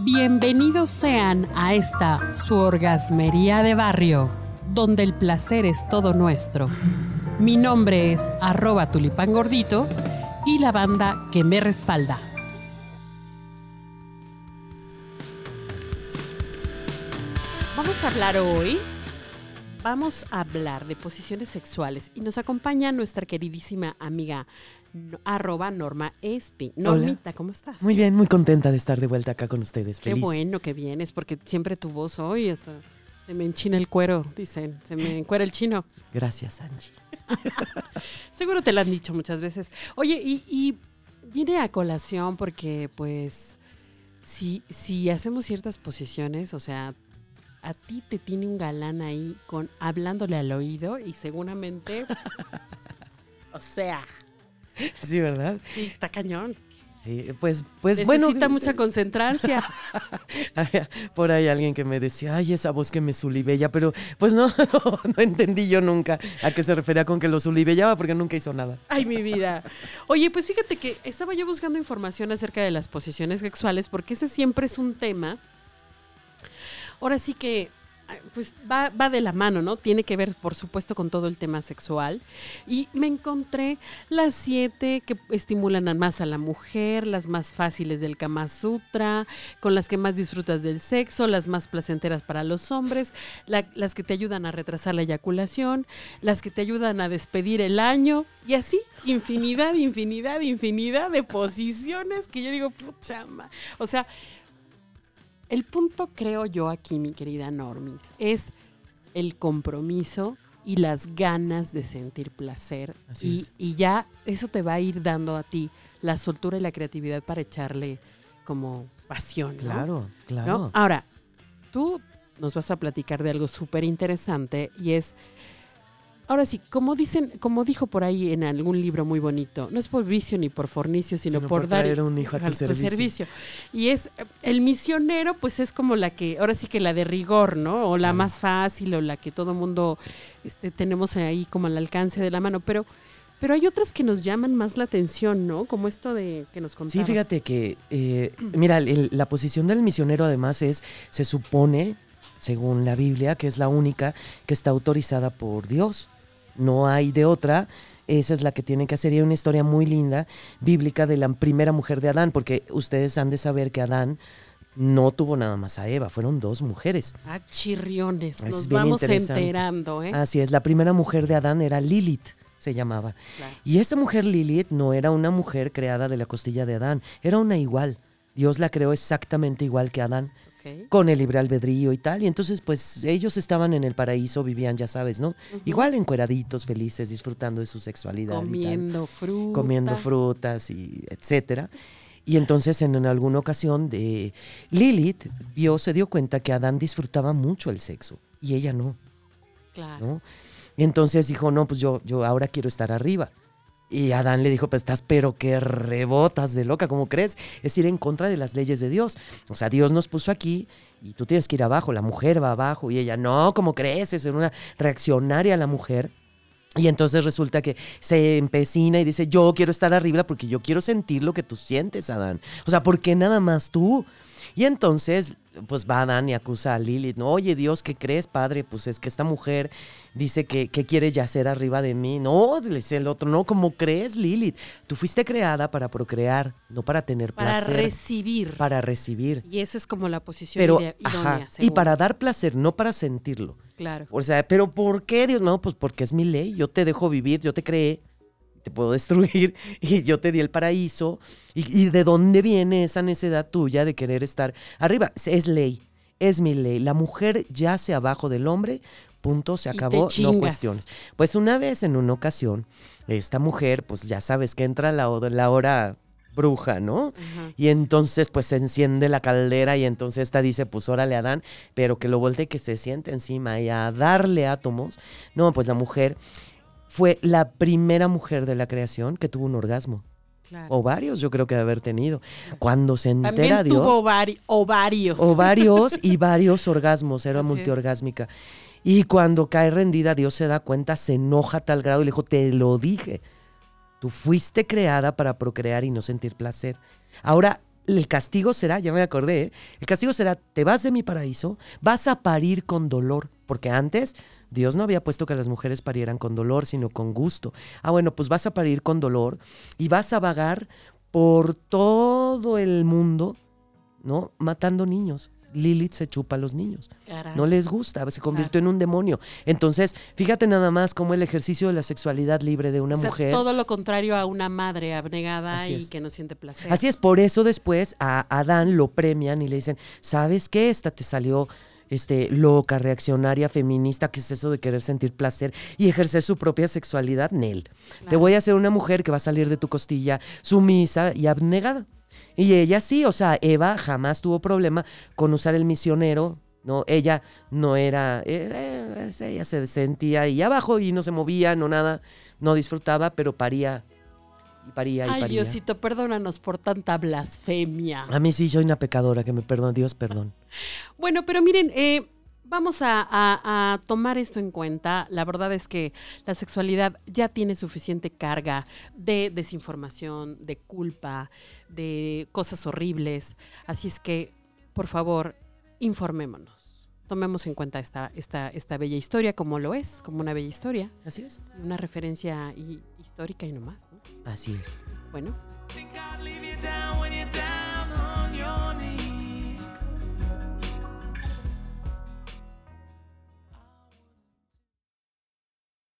Bienvenidos sean a esta su orgasmería de barrio, donde el placer es todo nuestro. Mi nombre es arroba tulipán gordito y la banda que me respalda. Vamos a hablar hoy, vamos a hablar de posiciones sexuales y nos acompaña nuestra queridísima amiga no- arroba Norma Espi. Normita, ¿cómo estás? Muy bien, muy contenta de estar de vuelta acá con ustedes. Qué Feliz. bueno que vienes, porque siempre tu voz hoy se me enchina el cuero, dicen, se me encuera el chino. Gracias, Angie. Seguro te lo han dicho muchas veces. Oye, y, y viene a colación porque, pues, si, si hacemos ciertas posiciones, o sea, a ti te tiene un galán ahí con hablándole al oído y seguramente, o sea, Sí, ¿verdad? sí, está cañón. Sí, pues, pues Necesita bueno. mucha es- concentrancia. Por ahí alguien que me decía, ay, esa voz que me sulibella, pero pues no, no, no entendí yo nunca a qué se refería con que lo sulibellaba porque nunca hizo nada. Ay, mi vida. Oye, pues fíjate que estaba yo buscando información acerca de las posiciones sexuales porque ese siempre es un tema. Ahora sí que, pues va, va de la mano, ¿no? Tiene que ver, por supuesto, con todo el tema sexual. Y me encontré las siete que estimulan más a la mujer, las más fáciles del Kama Sutra, con las que más disfrutas del sexo, las más placenteras para los hombres, la- las que te ayudan a retrasar la eyaculación, las que te ayudan a despedir el año y así infinidad, infinidad, infinidad de posiciones que yo digo, pucha, ma-". o sea, el punto creo yo aquí, mi querida Normis, es el compromiso y las ganas de sentir placer Así y, es. y ya eso te va a ir dando a ti la soltura y la creatividad para echarle como pasión. ¿no? Claro, ¿no? claro. Ahora, tú nos vas a platicar de algo súper interesante y es, ahora sí, como dicen, como dijo por ahí en algún libro muy bonito, no es por vicio ni por fornicio, sino, Sino por, por dar un hijo a tu servicio. Y es, el misionero, pues es como la que, ahora sí que la de rigor, ¿no? O la más fácil, o la que todo mundo este, tenemos ahí como al alcance de la mano, pero... Pero hay otras que nos llaman más la atención, ¿no? Como esto de que nos contabas. Sí, fíjate que, eh, mira, el- la posición del misionero además es, se supone, según la Biblia, que es la única que está autorizada por Dios. No hay de otra. Esa es la que tienen que hacer. Y hay una historia muy linda, bíblica, de la primera mujer de Adán, porque ustedes han de saber que Adán no tuvo nada más a Eva, fueron dos mujeres. Ah, chirriones. Es Nos vamos enterando, ¿eh? Así es, la primera mujer de Adán era Lilith, se llamaba. Claro. Y esta mujer Lilith no era una mujer creada de la costilla de Adán, era una igual. Dios la creó exactamente igual que Adán, Con el libre albedrío y tal. Y entonces, pues ellos estaban en el paraíso, vivían, ya sabes, ¿no? Igual encueraditos, felices, disfrutando de su sexualidad. y tal Comiendo fruta. comiendo frutas y etcétera. Y entonces en, en alguna ocasión de Lilith vio, se dio cuenta que Adán disfrutaba mucho el sexo y ella no, Claro. ¿no? Entonces dijo, no, pues yo, yo ahora quiero estar arriba. Y Adán le dijo, pues estás pero que rebotas de loca, ¿cómo crees? Es ir en contra de las leyes de Dios. O sea, Dios nos puso aquí y tú tienes que ir abajo, la mujer va abajo y ella, no, ¿cómo crees? Es una reaccionaria la mujer. Y entonces resulta que se empecina y dice, yo quiero estar arriba porque yo quiero sentir lo que tú sientes, Adán. O sea, ¿por qué nada más tú? Y entonces, pues va Adán y acusa a Lilith, no, oye Dios, ¿qué crees, padre? Pues es que esta mujer dice que, que quiere yacer arriba de mí. No, le dice el otro, no, ¿cómo crees, Lilith? Tú fuiste creada para procrear, no para tener Para placer, recibir. para recibir. Y esa es como la posición Pero, ajá, y para dar placer, no para sentirlo. Claro. O sea, pero ¿por qué Dios? No, pues porque es mi ley. Yo te dejo vivir, yo te creé, te puedo destruir y yo te di el paraíso. ¿Y, y de dónde viene esa necedad tuya de querer estar arriba? Es ley, es mi ley. La mujer yace abajo del hombre, punto, se acabó, no cuestiones. Pues una vez, en una ocasión, esta mujer, pues ya sabes que entra la, hora- la hora bruja, ¿no? Y entonces pues se enciende la caldera y entonces esta dice, pues órale Adán, pero que lo voltee, que se siente encima y a darle átomos. No, pues la mujer fue la primera mujer de la creación que tuvo un orgasmo. Claro. O varios, yo creo que de haber tenido. Cuando se entera También Dios. tuvo ovari- ovarios. O varios y varios orgasmos, era Así es. multiorgásmica. Y cuando cae rendida, Dios se da cuenta, se enoja a tal grado y le dijo, te lo dije. Tú fuiste creada para procrear y no sentir placer. Ahora, el castigo será, ya me acordé, ¿eh? el castigo será, te vas de mi paraíso, vas a parir con dolor, porque antes Dios no había puesto que las mujeres parieran con dolor, sino con gusto. Ah, bueno, pues vas a parir con dolor y vas a vagar por todo el mundo, ¿no? Matando niños. Lilith se chupa a los niños. Caray. No les gusta, se convirtió en un demonio. Entonces, fíjate nada más cómo el ejercicio de la sexualidad libre de una O sea, mujer. todo lo contrario a una madre abnegada y es. que no siente placer. Así es, por eso después a Adán lo premian y le dicen, ¿sabes qué? Esta te salió este, loca, reaccionaria, feminista, ¿qué es eso de querer sentir placer y ejercer su propia sexualidad? Nel. Te Claro. voy a hacer una mujer que va a salir de tu costilla sumisa y abnegada. Y ella sí, o sea, Eva jamás tuvo problema con usar el misionero. No, ella no era, eh, eh, ella se sentía ahí abajo y no se movía, no nada, no disfrutaba, pero paría y paría y Ay, paría. Diosito, perdónanos por tanta blasfemia. A mí sí, soy una pecadora, que me perdone, Dios, perdón. Bueno, pero miren, eh, vamos a, a- a tomar esto en cuenta. La verdad es que la sexualidad ya tiene suficiente carga de desinformación, de culpa, de cosas horribles. Así es que, por favor, informémonos. Tomemos en cuenta esta, esta, esta bella historia como lo es, como una bella historia, Así es. una referencia hi- histórica y no más. ¿no? Así es. Bueno,